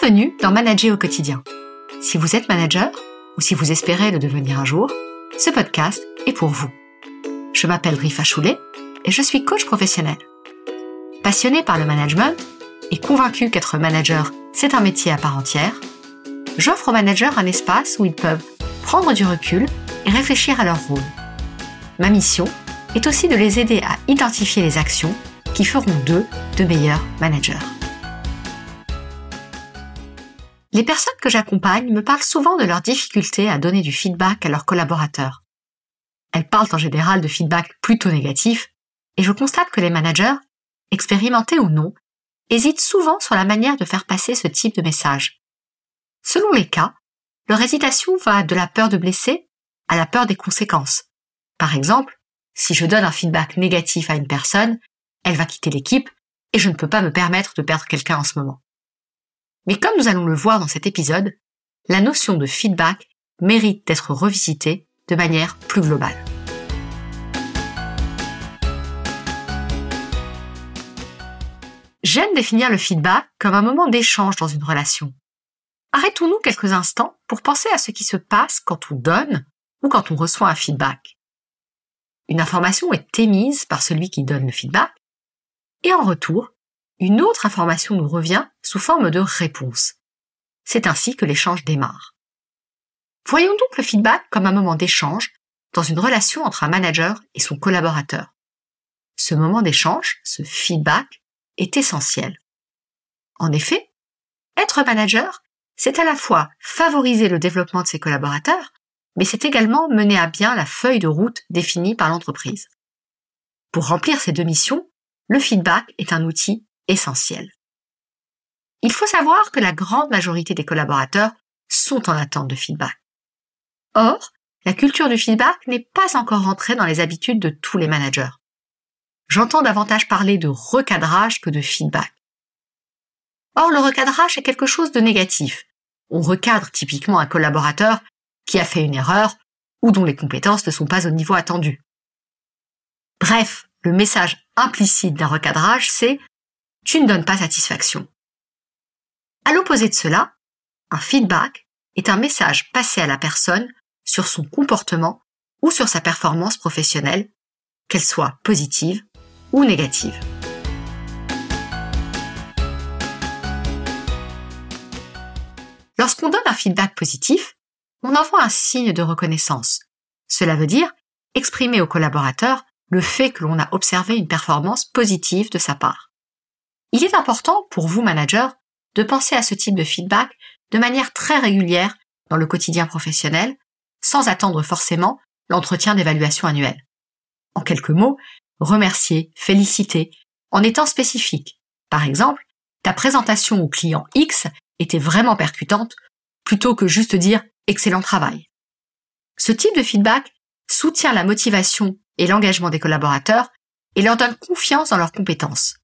Bienvenue dans Manager au quotidien. Si vous êtes manager ou si vous espérez le devenir un jour, ce podcast est pour vous. Je m'appelle Rifa Choulet et je suis coach professionnel. Passionné par le management et convaincu qu'être manager, c'est un métier à part entière, j'offre aux managers un espace où ils peuvent prendre du recul et réfléchir à leur rôle. Ma mission est aussi de les aider à identifier les actions qui feront d'eux de meilleurs managers. Les personnes que j'accompagne me parlent souvent de leurs difficultés à donner du feedback à leurs collaborateurs. Elles parlent en général de feedback plutôt négatif, et je constate que les managers, expérimentés ou non, hésitent souvent sur la manière de faire passer ce type de message. Selon les cas, leur hésitation va de la peur de blesser à la peur des conséquences. Par exemple, si je donne un feedback négatif à une personne, elle va quitter l'équipe et je ne peux pas me permettre de perdre quelqu'un en ce moment. Mais comme nous allons le voir dans cet épisode, la notion de feedback mérite d'être revisitée de manière plus globale. J'aime définir le feedback comme un moment d'échange dans une relation. Arrêtons-nous quelques instants pour penser à ce qui se passe quand on donne ou quand on reçoit un feedback. Une information est émise par celui qui donne le feedback et en retour, une autre information nous revient sous forme de réponse. C'est ainsi que l'échange démarre. Voyons donc le feedback comme un moment d'échange dans une relation entre un manager et son collaborateur. Ce moment d'échange, ce feedback, est essentiel. En effet, être manager, c'est à la fois favoriser le développement de ses collaborateurs, mais c'est également mener à bien la feuille de route définie par l'entreprise. Pour remplir ces deux missions, le feedback est un outil essentiel. Il faut savoir que la grande majorité des collaborateurs sont en attente de feedback. Or, la culture du feedback n'est pas encore entrée dans les habitudes de tous les managers. J'entends davantage parler de recadrage que de feedback. Or, le recadrage est quelque chose de négatif. On recadre typiquement un collaborateur qui a fait une erreur ou dont les compétences ne sont pas au niveau attendu. Bref, le message implicite d'un recadrage, c'est tu ne donnes pas satisfaction. À l'opposé de cela, un feedback est un message passé à la personne sur son comportement ou sur sa performance professionnelle, qu'elle soit positive ou négative. Lorsqu'on donne un feedback positif, on envoie un signe de reconnaissance. Cela veut dire exprimer au collaborateur le fait que l'on a observé une performance positive de sa part. Il est important pour vous, manager, de penser à ce type de feedback de manière très régulière dans le quotidien professionnel, sans attendre forcément l'entretien d'évaluation annuel. En quelques mots, remercier, féliciter, en étant spécifique. Par exemple, ta présentation au client X était vraiment percutante, plutôt que juste dire excellent travail. Ce type de feedback soutient la motivation et l'engagement des collaborateurs et leur donne confiance dans leurs compétences.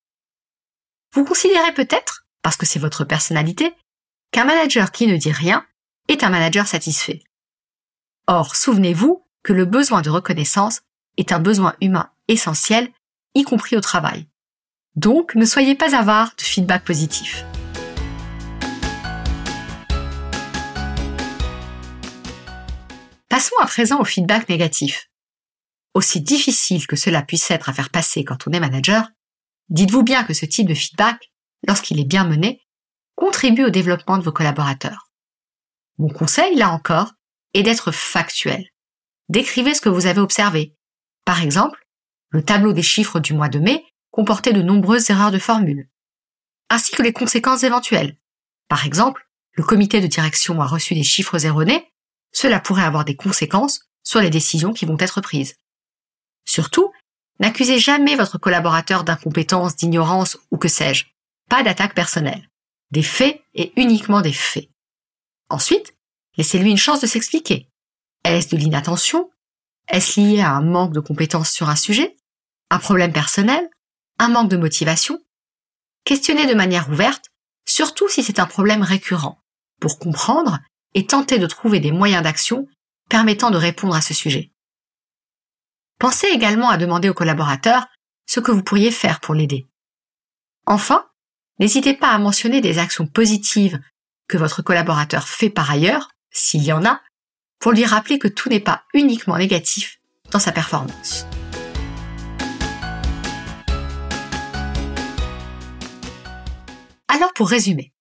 Vous considérez peut-être, parce que c'est votre personnalité, qu'un manager qui ne dit rien est un manager satisfait. Or, souvenez-vous que le besoin de reconnaissance est un besoin humain essentiel, y compris au travail. Donc, ne soyez pas avare de feedback positif. Passons à présent au feedback négatif. Aussi difficile que cela puisse être à faire passer quand on est manager, Dites-vous bien que ce type de feedback, lorsqu'il est bien mené, contribue au développement de vos collaborateurs. Mon conseil, là encore, est d'être factuel. Décrivez ce que vous avez observé. Par exemple, le tableau des chiffres du mois de mai comportait de nombreuses erreurs de formule, ainsi que les conséquences éventuelles. Par exemple, le comité de direction a reçu des chiffres erronés, cela pourrait avoir des conséquences sur les décisions qui vont être prises. Surtout, N'accusez jamais votre collaborateur d'incompétence, d'ignorance ou que sais-je. Pas d'attaque personnelle. Des faits et uniquement des faits. Ensuite, laissez-lui une chance de s'expliquer. Est-ce de l'inattention? Est-ce lié à un manque de compétence sur un sujet? Un problème personnel? Un manque de motivation? Questionnez de manière ouverte, surtout si c'est un problème récurrent, pour comprendre et tenter de trouver des moyens d'action permettant de répondre à ce sujet. Pensez également à demander au collaborateur ce que vous pourriez faire pour l'aider. Enfin, n'hésitez pas à mentionner des actions positives que votre collaborateur fait par ailleurs, s'il y en a, pour lui rappeler que tout n'est pas uniquement négatif dans sa performance. Alors pour résumer,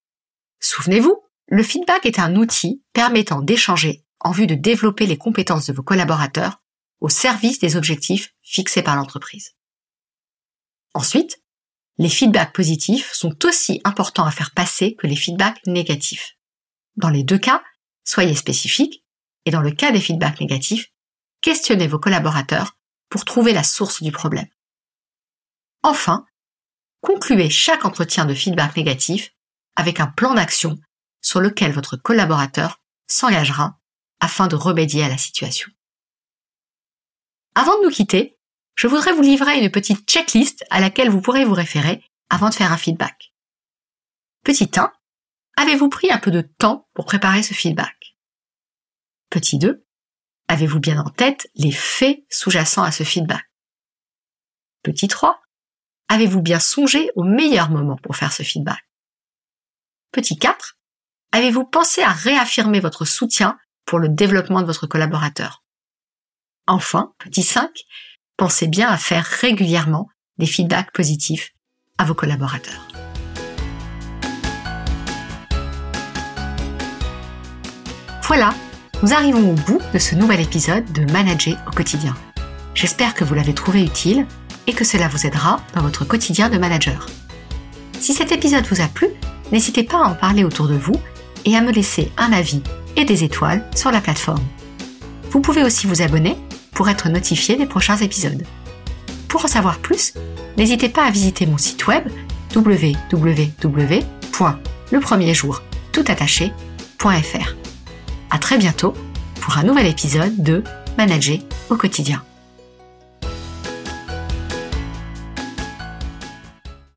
souvenez-vous, le feedback est un outil permettant d'échanger en vue de développer les compétences de vos collaborateurs au service des objectifs fixés par l'entreprise. Ensuite, les feedbacks positifs sont aussi importants à faire passer que les feedbacks négatifs. Dans les deux cas, soyez spécifiques et dans le cas des feedbacks négatifs, questionnez vos collaborateurs pour trouver la source du problème. Enfin, concluez chaque entretien de feedback négatif avec un plan d'action sur lequel votre collaborateur s'engagera afin de remédier à la situation. Avant de nous quitter, je voudrais vous livrer une petite checklist à laquelle vous pourrez vous référer avant de faire un feedback. Petit 1. Avez-vous pris un peu de temps pour préparer ce feedback? Petit 2. Avez-vous bien en tête les faits sous-jacents à ce feedback? Petit 3. Avez-vous bien songé au meilleur moment pour faire ce feedback? Petit 4. Avez-vous pensé à réaffirmer votre soutien pour le développement de votre collaborateur? Enfin, petit 5, pensez bien à faire régulièrement des feedbacks positifs à vos collaborateurs. Voilà, nous arrivons au bout de ce nouvel épisode de Manager au quotidien. J'espère que vous l'avez trouvé utile et que cela vous aidera dans votre quotidien de manager. Si cet épisode vous a plu, n'hésitez pas à en parler autour de vous et à me laisser un avis et des étoiles sur la plateforme. Vous pouvez aussi vous abonner pour être notifié des prochains épisodes. Pour en savoir plus, n'hésitez pas à visiter mon site web www.lepremierjour.toutattaché.fr. À très bientôt pour un nouvel épisode de Manager au quotidien.